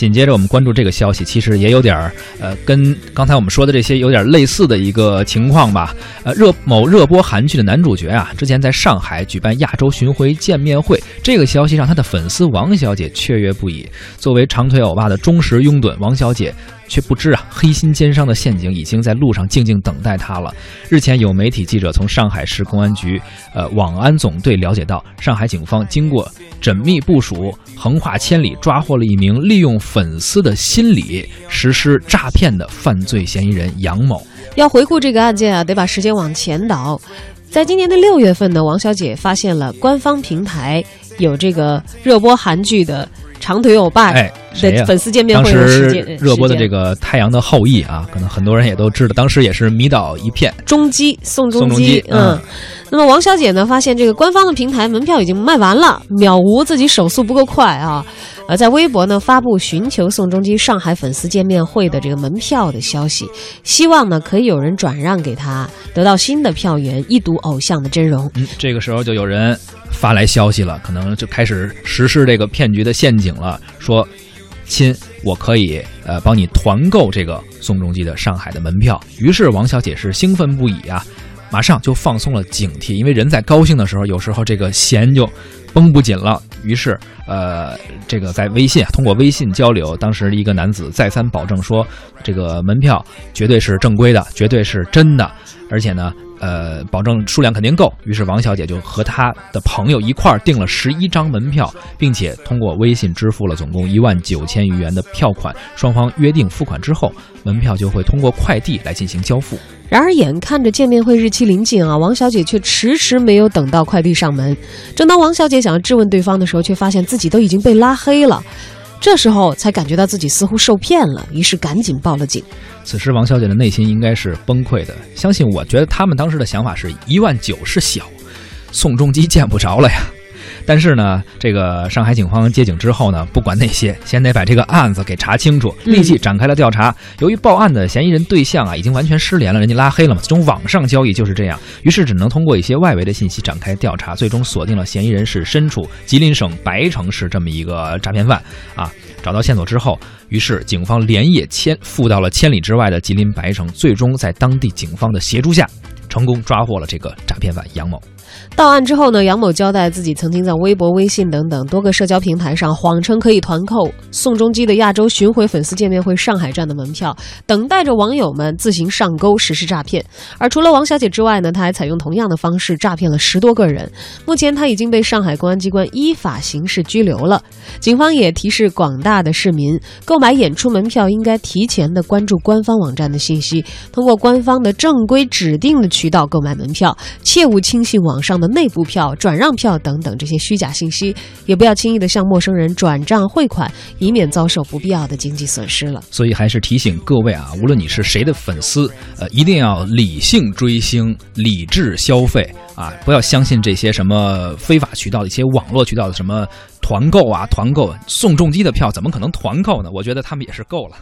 紧接着我们关注这个消息，其实也有点儿呃，跟刚才我们说的这些有点类似的一个情况吧。呃，热某热播韩剧的男主角啊，之前在上海举办亚洲巡回见面会，这个消息让他的粉丝王小姐雀跃不已。作为长腿欧巴的忠实拥趸，王小姐。却不知啊，黑心奸商的陷阱已经在路上静静等待他了。日前，有媒体记者从上海市公安局呃网安总队了解到，上海警方经过缜密部署，横跨千里，抓获了一名利用粉丝的心理实施诈骗的犯罪嫌疑人杨某。要回顾这个案件啊，得把时间往前倒。在今年的六月份呢，王小姐发现了官方平台有这个热播韩剧的。长腿欧巴哎的粉丝见面会的时间，热播的这个《太阳的后裔》啊，可能很多人也都知道，当时也是迷倒一片。中基宋仲基，嗯，那么王小姐呢，发现这个官方的平台门票已经卖完了，秒无自己手速不够快啊，呃，在微博呢发布寻求宋仲基上海粉丝见面会的这个门票的消息，希望呢可以有人转让给他，得到新的票源，一睹偶像的真容。嗯，这个时候就有人。发来消息了，可能就开始实施这个骗局的陷阱了。说，亲，我可以呃帮你团购这个宋仲基的上海的门票。于是王小姐是兴奋不已啊，马上就放松了警惕，因为人在高兴的时候，有时候这个弦就绷不紧了。于是呃，这个在微信通过微信交流，当时一个男子再三保证说，这个门票绝对是正规的，绝对是真的，而且呢。呃，保证数量肯定够。于是王小姐就和她的朋友一块儿订了十一张门票，并且通过微信支付了总共一万九千余元的票款。双方约定付款之后，门票就会通过快递来进行交付。然而，眼看着见面会日期临近啊，王小姐却迟迟没有等到快递上门。正当王小姐想要质问对方的时候，却发现自己都已经被拉黑了。这时候才感觉到自己似乎受骗了，于是赶紧报了警。此时，王小姐的内心应该是崩溃的。相信我，觉得他们当时的想法是一万九是小，宋仲基见不着了呀。但是呢，这个上海警方接警之后呢，不管那些，先得把这个案子给查清楚，立即展开了调查。由于报案的嫌疑人对象啊，已经完全失联了，人家拉黑了嘛，这种网上交易就是这样，于是只能通过一些外围的信息展开调查，最终锁定了嫌疑人是身处吉林省白城市这么一个诈骗犯啊。找到线索之后，于是警方连夜迁赴到了千里之外的吉林白城，最终在当地警方的协助下，成功抓获了这个诈骗犯杨某。到案之后呢，杨某交代自己曾经在微博、微信等等多个社交平台上谎称可以团购宋仲基的亚洲巡回粉丝见面会上海站的门票，等待着网友们自行上钩实施诈骗。而除了王小姐之外呢，他还采用同样的方式诈骗了十多个人。目前他已经被上海公安机关依法刑事拘留了。警方也提示广大的市民，购买演出门票应该提前的关注官方网站的信息，通过官方的正规指定的渠道购买门票，切勿轻信网。上的内部票、转让票等等这些虚假信息，也不要轻易的向陌生人转账汇款，以免遭受不必要的经济损失了。所以还是提醒各位啊，无论你是谁的粉丝，呃，一定要理性追星、理智消费啊，不要相信这些什么非法渠道的一些网络渠道的什么团购啊，团购宋仲基的票怎么可能团购呢？我觉得他们也是够了。